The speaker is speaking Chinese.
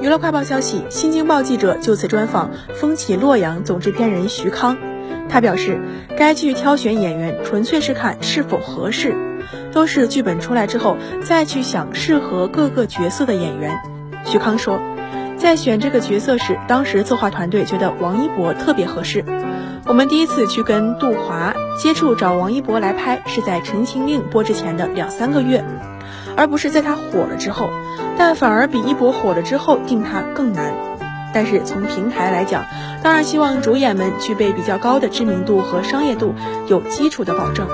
娱乐快报消息，新京报记者就此专访《风起洛阳》总制片人徐康，他表示，该剧挑选演员纯粹是看是否合适，都是剧本出来之后再去想适合各个角色的演员。徐康说，在选这个角色时，当时策划团队觉得王一博特别合适。我们第一次去跟杜华接触，找王一博来拍，是在《陈情令》播之前的两三个月。而不是在他火了之后，但反而比一博火了之后定他更难。但是从平台来讲，当然希望主演们具备比较高的知名度和商业度，有基础的保证。